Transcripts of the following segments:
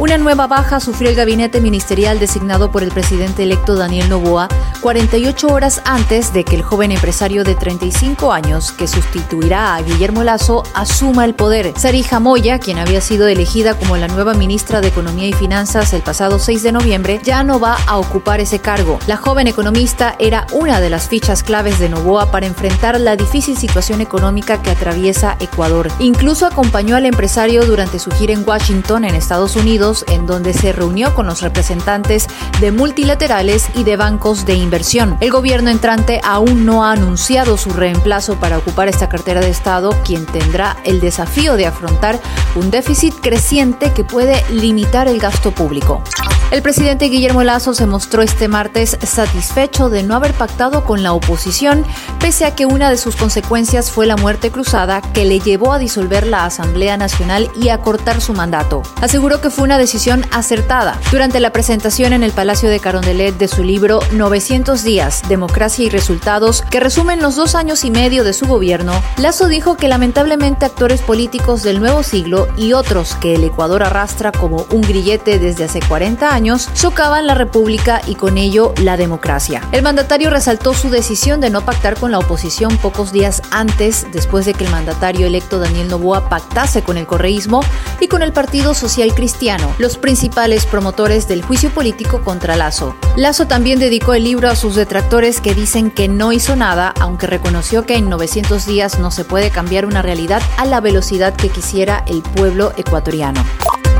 Una nueva baja sufrió el gabinete ministerial designado por el presidente electo Daniel Novoa 48 horas antes de que el joven empresario de 35 años que sustituirá a Guillermo Lazo asuma el poder. Sarija Moya, quien había sido elegida como la nueva ministra de Economía y Finanzas el pasado 6 de noviembre, ya no va a ocupar ese cargo. La joven economista era una de las fichas claves de Novoa para enfrentar la difícil situación económica que atraviesa Ecuador. Incluso acompañó al empresario durante su gira en Washington, en Estados Unidos, en donde se reunió con los representantes de multilaterales y de bancos de inversión. El gobierno entrante aún no ha anunciado su reemplazo para ocupar esta cartera de Estado, quien tendrá el desafío de afrontar un déficit creciente que puede limitar el gasto público. El presidente Guillermo Lazo se mostró este martes satisfecho de no haber pactado con la oposición, pese a que una de sus consecuencias fue la muerte cruzada que le llevó a disolver la Asamblea Nacional y a cortar su mandato. Aseguró que fue una decisión acertada. Durante la presentación en el Palacio de Carondelet de su libro 900 días, Democracia y Resultados, que resumen los dos años y medio de su gobierno, Lazo dijo que lamentablemente actores políticos del nuevo siglo y otros que el Ecuador arrastra como un grillete desde hace 40 años socavan la República y con ello la democracia. El mandatario resaltó su decisión de no pactar con la oposición pocos días antes, después de que el mandatario electo Daniel Novoa pactase con el correísmo y con el Partido Social Cristiano, los principales promotores del juicio político contra Lazo. Lazo también dedicó el libro a sus detractores que dicen que no hizo nada, aunque reconoció que en 900 días no se puede cambiar una realidad a la velocidad que quisiera el pueblo ecuatoriano.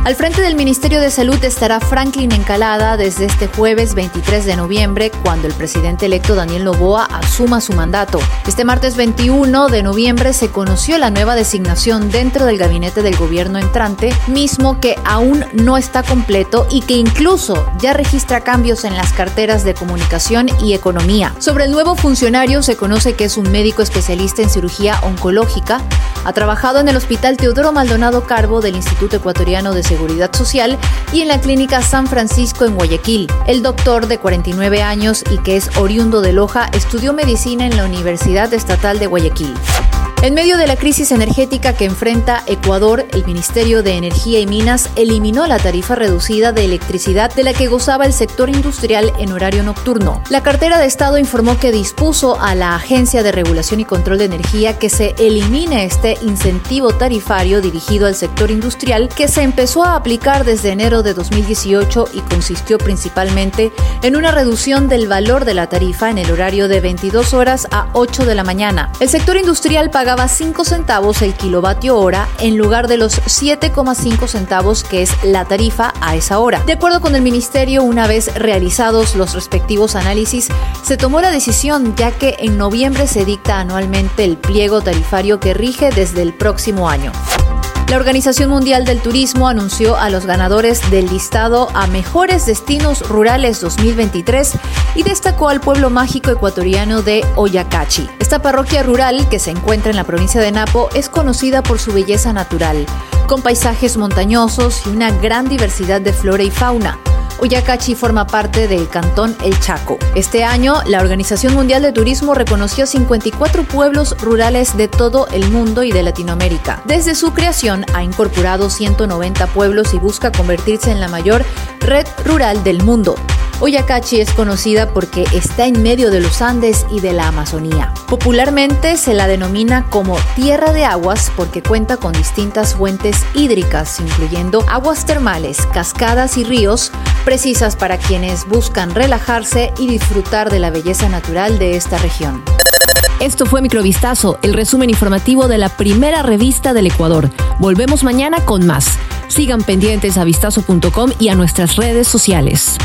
Al frente del Ministerio de Salud estará Franklin Encalada desde este jueves 23 de noviembre, cuando el presidente electo Daniel Novoa asuma su mandato. Este martes 21 de noviembre se conoció la nueva designación dentro del gabinete del gobierno entrante, mismo que aún no está completo y que incluso ya registra cambios en las carteras de comunicación y economía. Sobre el nuevo funcionario se conoce que es un médico especialista en cirugía oncológica, ha trabajado en el Hospital Teodoro Maldonado Carbo del Instituto Ecuatoriano de Seguridad Social y en la Clínica San Francisco en Guayaquil. El doctor de 49 años y que es oriundo de Loja estudió medicina en la Universidad Estatal de Guayaquil. En medio de la crisis energética que enfrenta Ecuador, el Ministerio de Energía y Minas eliminó la tarifa reducida de electricidad de la que gozaba el sector industrial en horario nocturno. La cartera de Estado informó que dispuso a la Agencia de Regulación y Control de Energía que se elimine este incentivo tarifario dirigido al sector industrial que se empezó a aplicar desde enero de 2018 y consistió principalmente en una reducción del valor de la tarifa en el horario de 22 horas a 8 de la mañana. El sector industrial paga pagaba 5 centavos el kilovatio hora en lugar de los 7,5 centavos que es la tarifa a esa hora. De acuerdo con el ministerio, una vez realizados los respectivos análisis, se tomó la decisión ya que en noviembre se dicta anualmente el pliego tarifario que rige desde el próximo año. La Organización Mundial del Turismo anunció a los ganadores del listado a Mejores Destinos Rurales 2023 y destacó al pueblo mágico ecuatoriano de Oyacachi. Esta parroquia rural, que se encuentra en la provincia de Napo, es conocida por su belleza natural, con paisajes montañosos y una gran diversidad de flora y fauna. Uyacachi forma parte del cantón El Chaco. Este año, la Organización Mundial de Turismo reconoció 54 pueblos rurales de todo el mundo y de Latinoamérica. Desde su creación, ha incorporado 190 pueblos y busca convertirse en la mayor red rural del mundo. Oyacachi es conocida porque está en medio de los Andes y de la Amazonía. Popularmente se la denomina como Tierra de Aguas porque cuenta con distintas fuentes hídricas, incluyendo aguas termales, cascadas y ríos, precisas para quienes buscan relajarse y disfrutar de la belleza natural de esta región. Esto fue Microvistazo, el resumen informativo de la primera revista del Ecuador. Volvemos mañana con más. Sigan pendientes a vistazo.com y a nuestras redes sociales.